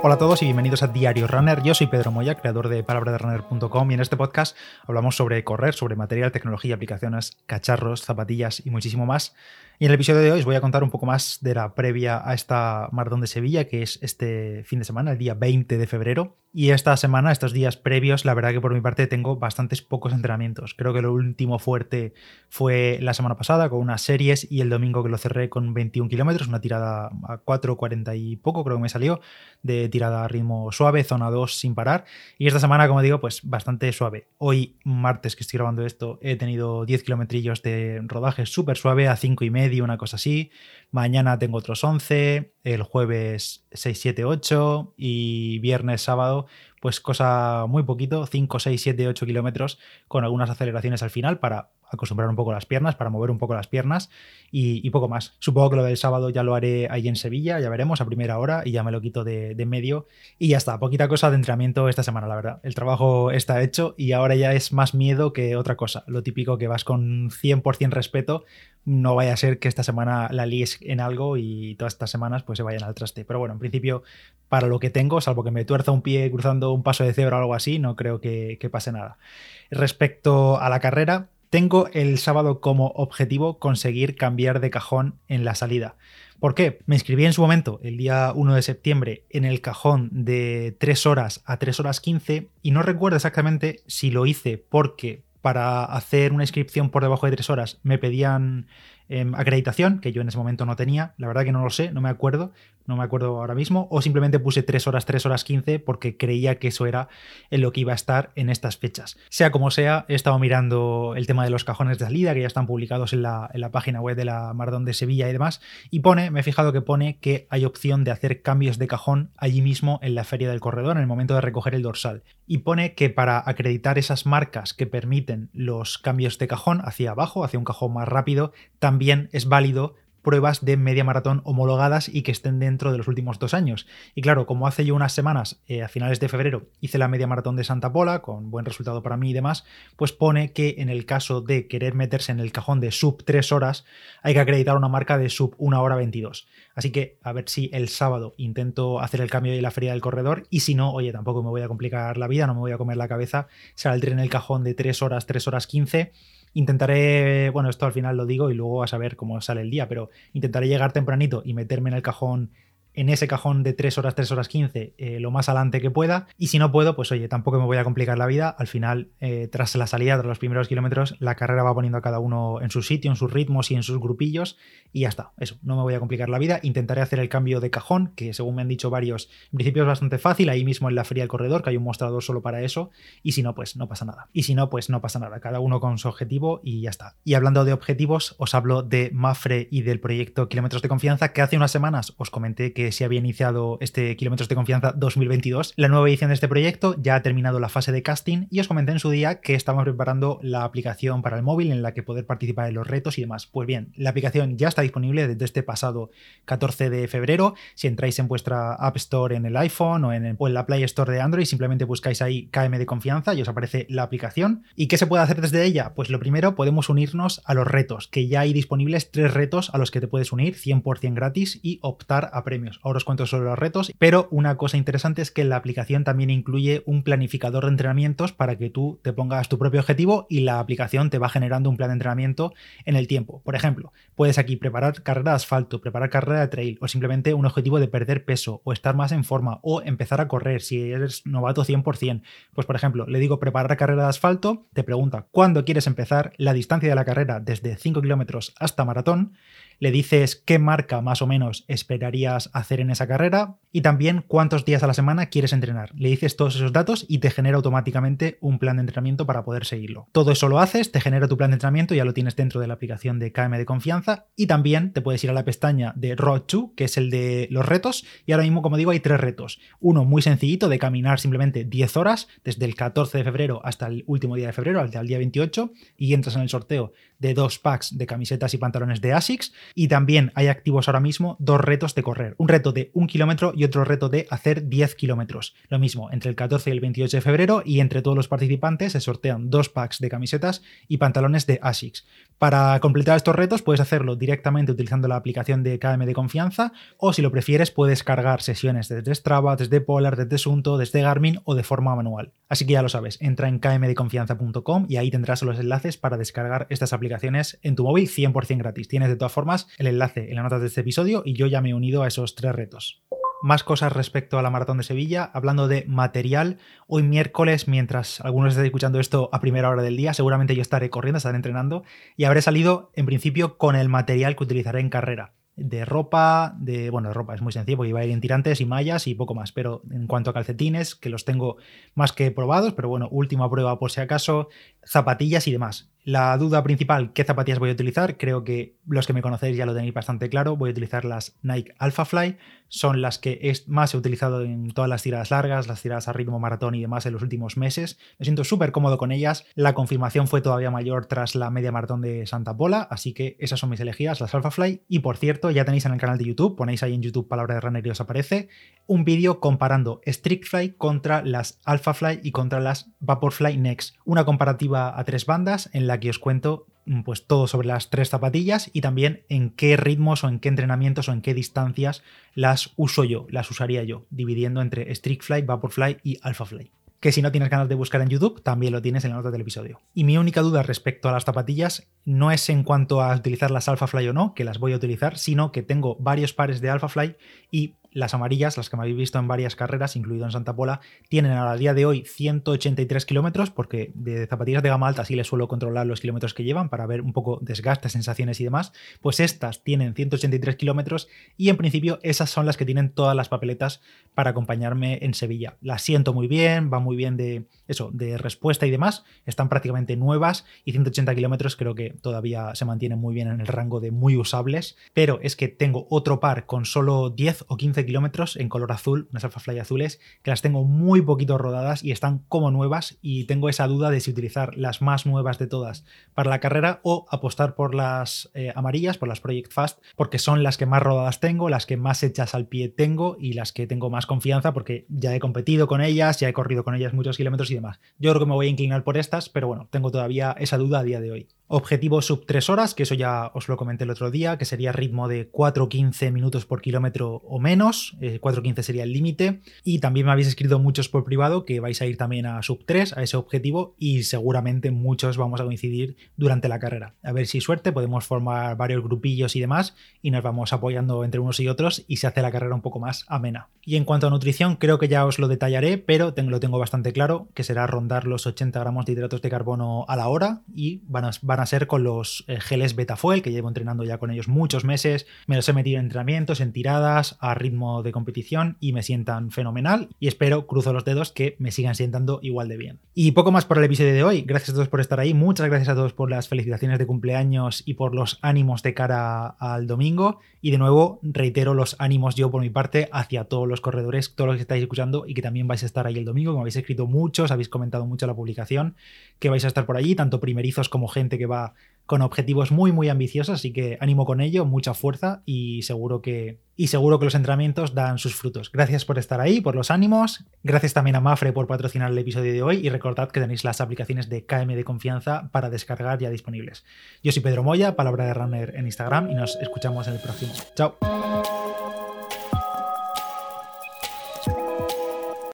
Hola a todos y bienvenidos a Diario Runner. Yo soy Pedro Moya, creador de palabraderunner.com y en este podcast hablamos sobre correr, sobre material, tecnología, aplicaciones, cacharros, zapatillas y muchísimo más. Y en el episodio de hoy os voy a contar un poco más de la previa a esta maratón de Sevilla, que es este fin de semana, el día 20 de febrero. Y esta semana, estos días previos, la verdad que por mi parte tengo bastantes pocos entrenamientos. Creo que lo último fuerte fue la semana pasada con unas series y el domingo que lo cerré con 21 kilómetros, una tirada a 4.40 y poco creo que me salió, de tirada a ritmo suave, zona 2 sin parar. Y esta semana, como digo, pues bastante suave. Hoy, martes que estoy grabando esto, he tenido 10 kilometrillos de rodaje súper suave a 5 y medio una cosa así. Mañana tengo otros 11, el jueves 6, 7, 8 y viernes, sábado, pues cosa muy poquito, 5, 6, 7, 8 kilómetros con algunas aceleraciones al final para acostumbrar un poco las piernas, para mover un poco las piernas y, poco más. Supongo que lo del sábado ya lo haré ahí en Sevilla, ya veremos a primera hora y ya me lo quito de, medio y ya está, poquita cosa de entrenamiento esta semana, la verdad. El trabajo está hecho y ahora ya es más miedo que otra cosa. Lo típico que vas con 100% respeto, no vaya a ser que esta semana la líes en algo y todas estas semanas pues se vayan al traste. Pero bueno, en principio, para lo que tengo, salvo que me tuerza un pie cruzando un paso de cebra o algo así, no creo que, que pase nada. Respecto a la carrera, tengo el sábado como objetivo conseguir cambiar de cajón en la salida. ¿Por qué? Me inscribí en su momento, el día 1 de septiembre, en el cajón de 3 horas a 3 horas 15 y no recuerdo exactamente si lo hice porque para hacer una inscripción por debajo de 3 horas me pedían Em, acreditación, que yo en ese momento no tenía, la verdad que no lo sé, no me acuerdo, no me acuerdo ahora mismo, o simplemente puse 3 horas, 3 horas 15 porque creía que eso era en lo que iba a estar en estas fechas. Sea como sea, he estado mirando el tema de los cajones de salida que ya están publicados en la, en la página web de la Maradón de Sevilla y demás, y pone, me he fijado que pone que hay opción de hacer cambios de cajón allí mismo en la feria del corredor en el momento de recoger el dorsal. Y pone que para acreditar esas marcas que permiten los cambios de cajón hacia abajo, hacia un cajón más rápido, también también es válido pruebas de media maratón homologadas y que estén dentro de los últimos dos años. Y claro, como hace yo unas semanas, eh, a finales de febrero, hice la media maratón de Santa Pola, con buen resultado para mí y demás, pues pone que en el caso de querer meterse en el cajón de sub 3 horas, hay que acreditar una marca de sub 1 hora 22. Así que a ver si el sábado intento hacer el cambio de la feria del corredor y si no, oye, tampoco me voy a complicar la vida, no me voy a comer la cabeza, saldré en el cajón de 3 horas, 3 horas 15 Intentaré, bueno, esto al final lo digo y luego a saber cómo sale el día, pero intentaré llegar tempranito y meterme en el cajón en ese cajón de 3 horas, 3 horas 15 eh, lo más adelante que pueda. Y si no puedo, pues oye, tampoco me voy a complicar la vida. Al final, eh, tras la salida, tras los primeros kilómetros, la carrera va poniendo a cada uno en su sitio, en sus ritmos y en sus grupillos. Y ya está, eso, no me voy a complicar la vida. Intentaré hacer el cambio de cajón, que según me han dicho varios, en principio es bastante fácil, ahí mismo en la feria del corredor, que hay un mostrador solo para eso. Y si no, pues no pasa nada. Y si no, pues no pasa nada. Cada uno con su objetivo y ya está. Y hablando de objetivos, os hablo de Mafre y del proyecto Kilómetros de Confianza, que hace unas semanas os comenté que se había iniciado este Kilómetros de Confianza 2022. La nueva edición de este proyecto ya ha terminado la fase de casting y os comenté en su día que estamos preparando la aplicación para el móvil en la que poder participar en los retos y demás. Pues bien, la aplicación ya está disponible desde este pasado 14 de febrero. Si entráis en vuestra App Store en el iPhone o en, en la Play Store de Android, simplemente buscáis ahí KM de confianza y os aparece la aplicación. ¿Y qué se puede hacer desde ella? Pues lo primero, podemos unirnos a los retos, que ya hay disponibles tres retos a los que te puedes unir 100% gratis y optar a premios. Ahora os cuento sobre los retos, pero una cosa interesante es que la aplicación también incluye un planificador de entrenamientos para que tú te pongas tu propio objetivo y la aplicación te va generando un plan de entrenamiento en el tiempo. Por ejemplo, puedes aquí preparar carrera de asfalto, preparar carrera de trail o simplemente un objetivo de perder peso o estar más en forma o empezar a correr si eres novato 100%. Pues por ejemplo, le digo preparar carrera de asfalto, te pregunta cuándo quieres empezar, la distancia de la carrera desde 5 kilómetros hasta maratón, le dices qué marca más o menos esperarías hacer en esa carrera y también cuántos días a la semana quieres entrenar. Le dices todos esos datos y te genera automáticamente un plan de entrenamiento para poder seguirlo. Todo eso lo haces, te genera tu plan de entrenamiento, ya lo tienes dentro de la aplicación de KM de confianza y también te puedes ir a la pestaña de Road 2, que es el de los retos, y ahora mismo, como digo, hay tres retos. Uno muy sencillito de caminar simplemente 10 horas desde el 14 de febrero hasta el último día de febrero, al día 28, y entras en el sorteo de dos packs de camisetas y pantalones de ASICS y también hay activos ahora mismo dos retos de correr, un reto de un kilómetro y otro reto de hacer 10 kilómetros. Lo mismo, entre el 14 y el 28 de febrero y entre todos los participantes se sortean dos packs de camisetas y pantalones de ASICS. Para completar estos retos puedes hacerlo directamente utilizando la aplicación de KM de confianza o si lo prefieres puedes cargar sesiones desde Strava, desde Polar, desde Sunto, desde Garmin o de forma manual. Así que ya lo sabes, entra en kmdeconfianza.com y ahí tendrás los enlaces para descargar estas aplicaciones en tu móvil 100% gratis. Tienes de todas formas el enlace en la nota de este episodio y yo ya me he unido a esos tres retos. Más cosas respecto a la maratón de Sevilla, hablando de material. Hoy miércoles, mientras algunos estéis escuchando esto a primera hora del día, seguramente yo estaré corriendo, estaré entrenando y habré salido en principio con el material que utilizaré en carrera de ropa, de, bueno, de ropa es muy sencillo porque iba a ir en tirantes y mallas y poco más, pero en cuanto a calcetines, que los tengo más que probados, pero bueno, última prueba por si acaso, zapatillas y demás. La duda principal, ¿qué zapatillas voy a utilizar? Creo que los que me conocéis ya lo tenéis bastante claro. Voy a utilizar las Nike Alpha Fly. Son las que más he utilizado en todas las tiradas largas, las tiradas a ritmo maratón y demás en los últimos meses. Me siento súper cómodo con ellas. La confirmación fue todavía mayor tras la media maratón de Santa Pola, así que esas son mis elegidas, las Alpha Fly. Y por cierto, ya tenéis en el canal de YouTube, ponéis ahí en YouTube palabra de runner y os aparece, un vídeo comparando Strict Fly contra las Alpha Fly y contra las Vaporfly Next. Una comparativa a tres bandas en la que os cuento mm, pues todo sobre las tres zapatillas y también en qué ritmos o en qué entrenamientos o en qué distancias las uso yo, las usaría yo, dividiendo entre Strict Fly, Vaporfly y Alpha Fly que si no tienes ganas de buscar en YouTube, también lo tienes en la nota del episodio. Y mi única duda respecto a las zapatillas no es en cuanto a utilizar las Alpha Fly o no, que las voy a utilizar, sino que tengo varios pares de Alpha Fly y las amarillas, las que me habéis visto en varias carreras, incluido en Santa Pola, tienen a día de hoy 183 kilómetros, porque de zapatillas de gama alta sí les suelo controlar los kilómetros que llevan para ver un poco desgaste, sensaciones y demás. Pues estas tienen 183 kilómetros y en principio esas son las que tienen todas las papeletas para acompañarme en Sevilla. Las siento muy bien, va muy bien de eso, de respuesta y demás. Están prácticamente nuevas y 180 kilómetros creo que todavía se mantienen muy bien en el rango de muy usables. Pero es que tengo otro par con solo 10 o 15 kilómetros en color azul, unas Alpha Fly azules, que las tengo muy poquito rodadas y están como nuevas y tengo esa duda de si utilizar las más nuevas de todas para la carrera o apostar por las eh, amarillas, por las Project Fast, porque son las que más rodadas tengo, las que más hechas al pie tengo y las que tengo más confianza porque ya he competido con ellas, ya he corrido con ellas muchos kilómetros y Yo creo que me voy a inclinar por estas, pero bueno, tengo todavía esa duda a día de hoy. Objetivo sub 3 horas, que eso ya os lo comenté el otro día, que sería ritmo de 4-15 minutos por kilómetro o menos. 4.15 eh, sería el límite. Y también me habéis escrito muchos por privado que vais a ir también a sub 3, a ese objetivo, y seguramente muchos vamos a coincidir durante la carrera. A ver si suerte, podemos formar varios grupillos y demás, y nos vamos apoyando entre unos y otros, y se hace la carrera un poco más amena. Y en cuanto a nutrición, creo que ya os lo detallaré, pero lo tengo bastante claro, que será rondar los 80 gramos de hidratos de carbono a la hora, y van a, van a ser con los eh, geles Betafuel, que llevo entrenando ya con ellos muchos meses. Me los he metido en entrenamientos, en tiradas, a ritmo de competición y me sientan fenomenal. Y espero, cruzo los dedos, que me sigan sientando igual de bien. Y poco más por el episodio de hoy. Gracias a todos por estar ahí. Muchas gracias a todos por las felicitaciones de cumpleaños y por los ánimos de cara al domingo. Y de nuevo, reitero los ánimos yo por mi parte hacia todos los corredores, todos los que estáis escuchando y que también vais a estar ahí el domingo. Como habéis escrito muchos, habéis comentado mucho la publicación, que vais a estar por allí, tanto primerizos como gente que va con objetivos muy muy ambiciosos, así que ánimo con ello, mucha fuerza y seguro que y seguro que los entrenamientos dan sus frutos. Gracias por estar ahí, por los ánimos. Gracias también a Mafre por patrocinar el episodio de hoy y recordad que tenéis las aplicaciones de KM de confianza para descargar ya disponibles. Yo soy Pedro Moya, palabra de runner en Instagram y nos escuchamos en el próximo. Chao.